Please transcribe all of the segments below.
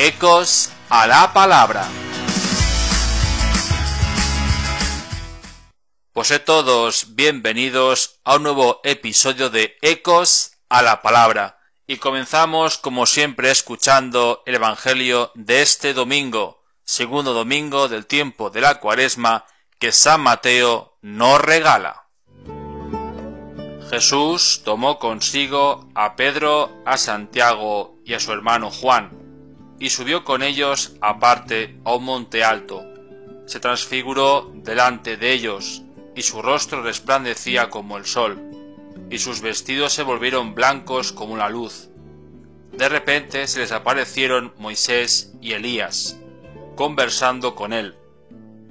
Ecos a la palabra. Pues todos bienvenidos a un nuevo episodio de Ecos a la palabra. Y comenzamos como siempre escuchando el Evangelio de este domingo, segundo domingo del tiempo de la cuaresma que San Mateo nos regala. Jesús tomó consigo a Pedro, a Santiago y a su hermano Juan, y subió con ellos aparte a un monte alto. Se transfiguró delante de ellos, y su rostro resplandecía como el sol, y sus vestidos se volvieron blancos como la luz. De repente se les aparecieron Moisés y Elías, conversando con él.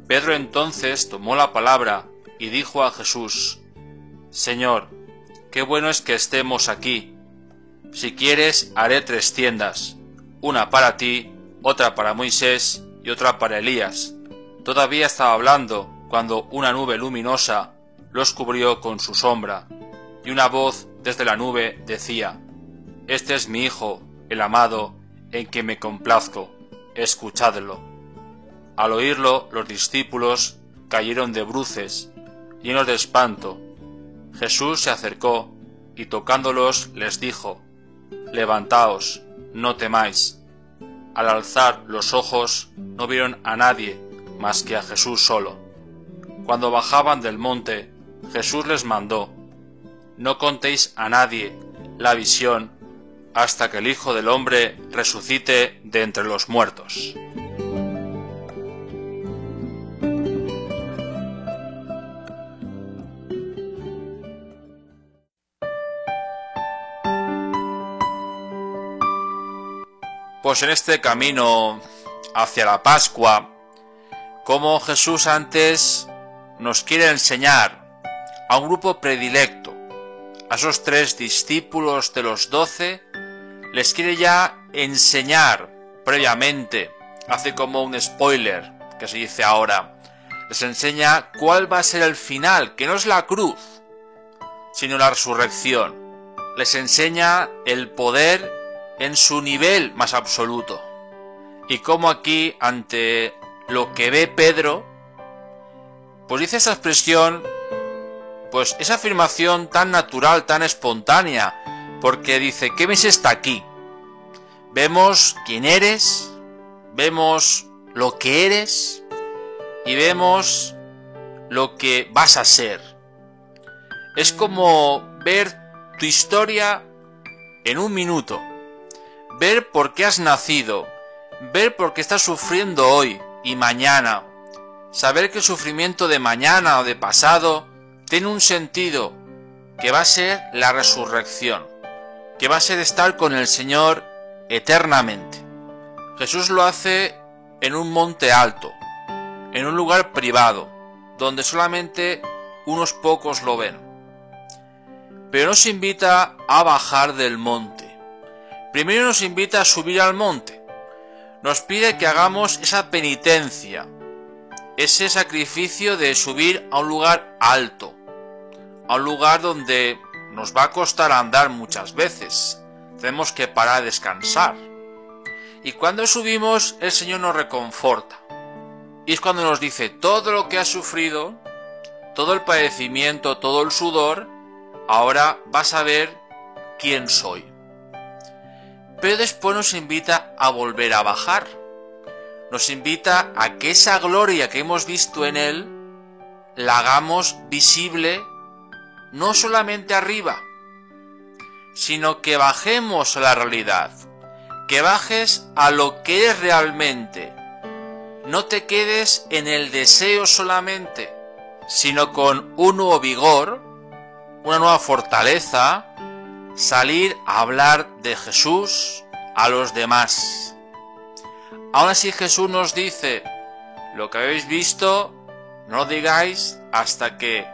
Pedro entonces tomó la palabra y dijo a Jesús, Señor, qué bueno es que estemos aquí. Si quieres, haré tres tiendas, una para ti, otra para Moisés y otra para Elías. Todavía estaba hablando cuando una nube luminosa los cubrió con su sombra, y una voz desde la nube decía, Este es mi Hijo, el amado, en que me complazco, escuchadlo. Al oírlo, los discípulos cayeron de bruces, llenos de espanto. Jesús se acercó y tocándolos les dijo, Levantaos, no temáis. Al alzar los ojos no vieron a nadie más que a Jesús solo. Cuando bajaban del monte, Jesús les mandó, No contéis a nadie la visión hasta que el Hijo del Hombre resucite de entre los muertos. Pues en este camino hacia la Pascua, como Jesús antes nos quiere enseñar a un grupo predilecto, a esos tres discípulos de los doce, les quiere ya enseñar previamente, hace como un spoiler que se dice ahora, les enseña cuál va a ser el final, que no es la cruz, sino la resurrección. Les enseña el poder en su nivel más absoluto. Y como aquí, ante lo que ve Pedro, pues dice esa expresión, pues esa afirmación tan natural, tan espontánea, porque dice, ¿qué ves está aquí? Vemos quién eres, vemos lo que eres y vemos lo que vas a ser. Es como ver tu historia en un minuto ver por qué has nacido, ver por qué estás sufriendo hoy y mañana, saber que el sufrimiento de mañana o de pasado tiene un sentido, que va a ser la resurrección, que va a ser estar con el Señor eternamente. Jesús lo hace en un monte alto, en un lugar privado, donde solamente unos pocos lo ven. Pero nos invita a bajar del monte Primero nos invita a subir al monte. Nos pide que hagamos esa penitencia, ese sacrificio de subir a un lugar alto, a un lugar donde nos va a costar andar muchas veces. Tenemos que parar a descansar. Y cuando subimos, el Señor nos reconforta. Y es cuando nos dice todo lo que has sufrido, todo el padecimiento, todo el sudor, ahora vas a ver quién soy pero después nos invita a volver a bajar. Nos invita a que esa gloria que hemos visto en Él la hagamos visible no solamente arriba, sino que bajemos a la realidad, que bajes a lo que es realmente. No te quedes en el deseo solamente, sino con un nuevo vigor, una nueva fortaleza, salir a hablar de Jesús a los demás. Aún así Jesús nos dice, lo que habéis visto, no lo digáis hasta que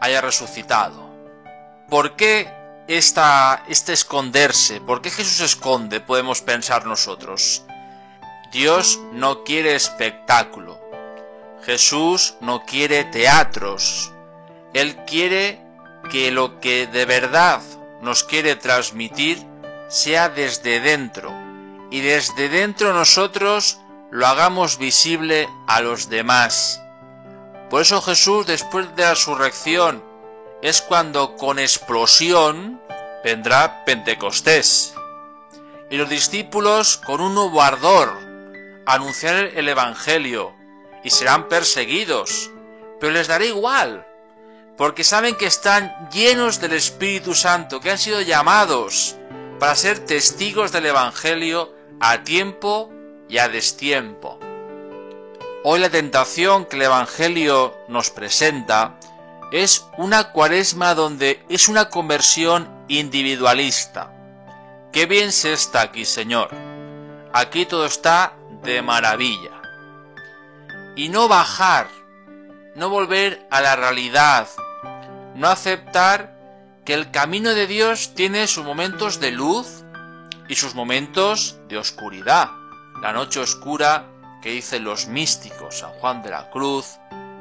haya resucitado. ¿Por qué esta, este esconderse? ¿Por qué Jesús esconde? Podemos pensar nosotros. Dios no quiere espectáculo. Jesús no quiere teatros. Él quiere que lo que de verdad nos quiere transmitir sea desde dentro, y desde dentro nosotros lo hagamos visible a los demás. Por eso Jesús después de la resurrección es cuando con explosión vendrá Pentecostés. Y los discípulos con un nuevo ardor anunciar el Evangelio y serán perseguidos, pero les dará igual, porque saben que están llenos del Espíritu Santo, que han sido llamados para ser testigos del Evangelio a tiempo y a destiempo. Hoy la tentación que el Evangelio nos presenta es una cuaresma donde es una conversión individualista. Qué bien se está aquí, Señor. Aquí todo está de maravilla. Y no bajar, no volver a la realidad, no aceptar que el camino de Dios tiene sus momentos de luz y sus momentos de oscuridad. La noche oscura que dicen los místicos, San Juan de la Cruz,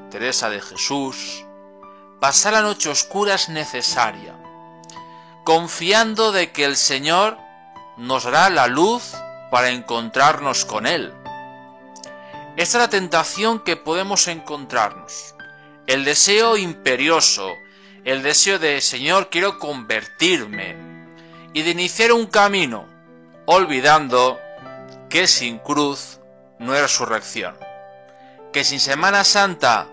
Teresa de Jesús. Pasar la noche oscura es necesaria, confiando de que el Señor nos dará la luz para encontrarnos con Él. Esta es la tentación que podemos encontrarnos. El deseo imperioso, el deseo de Señor, quiero convertirme y de iniciar un camino, olvidando que sin cruz no hay resurrección, que sin Semana Santa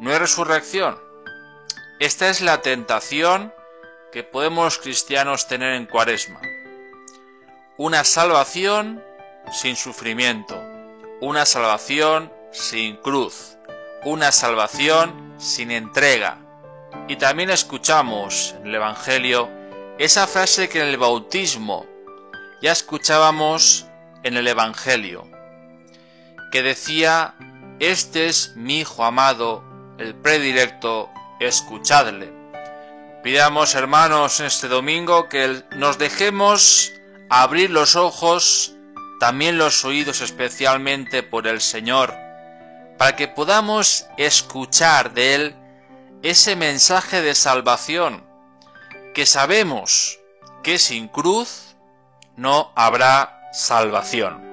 no hay resurrección. Esta es la tentación que podemos cristianos tener en Cuaresma. Una salvación sin sufrimiento, una salvación sin cruz, una salvación sin entrega, y también escuchamos en el Evangelio esa frase que en el bautismo ya escuchábamos en el Evangelio, que decía, Este es mi Hijo amado, el predilecto, escuchadle. Pidamos, hermanos, en este domingo que nos dejemos abrir los ojos, también los oídos especialmente por el Señor, para que podamos escuchar de Él ese mensaje de salvación que sabemos que sin cruz no habrá salvación.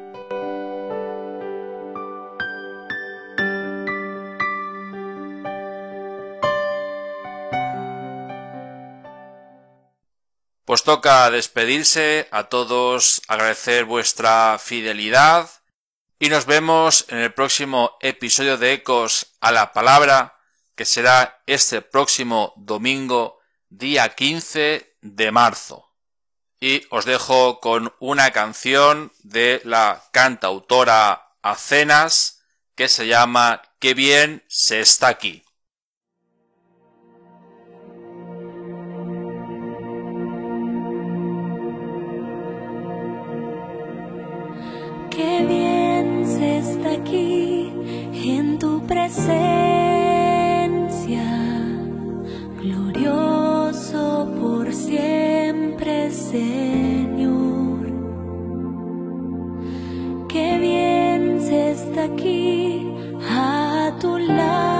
Pues toca despedirse a todos, agradecer vuestra fidelidad y nos vemos en el próximo episodio de Ecos a la Palabra que será este próximo domingo, día 15 de marzo. Y os dejo con una canción de la cantautora Acenas que se llama Qué bien se está aquí. Se está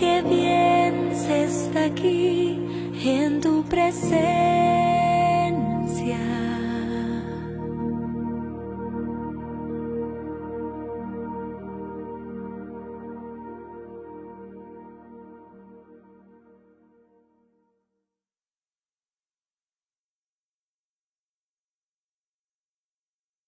que bien se está aquí en tu presencia.